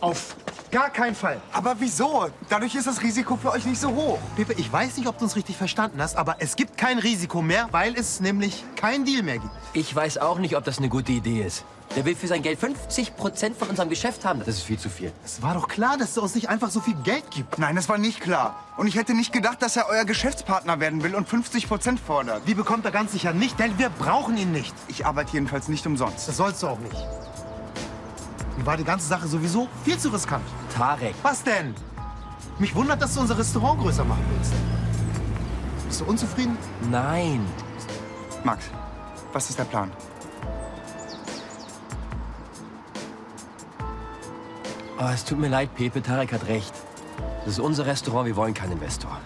Auf gar keinen Fall. Aber wieso? Dadurch ist das Risiko für euch nicht so hoch. Pepe, ich weiß nicht, ob du uns richtig verstanden hast, aber es gibt kein Risiko mehr, weil es nämlich keinen Deal mehr gibt. Ich weiß auch nicht, ob das eine gute Idee ist. Der will für sein Geld 50 Prozent von unserem Geschäft haben. Das ist viel zu viel. Es war doch klar, dass er uns nicht einfach so viel Geld gibt. Nein, das war nicht klar. Und ich hätte nicht gedacht, dass er euer Geschäftspartner werden will und 50 Prozent fordert. Die bekommt er ganz sicher nicht, denn wir brauchen ihn nicht. Ich arbeite jedenfalls nicht umsonst. Das sollst du auch nicht. Mir war die ganze Sache sowieso viel zu riskant. Tarek. Was denn? Mich wundert, dass du unser Restaurant größer machen willst. Bist du unzufrieden? Nein. Max, was ist der Plan? Oh, es tut mir leid, Pepe. Tarek hat recht. Das ist unser Restaurant. Wir wollen keinen Investor.